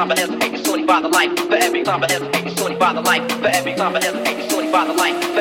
time I hesitate, it's 25 the life. For every time I hesitate, it's 25 the life. For every time I hesitate, it's 25 the life. For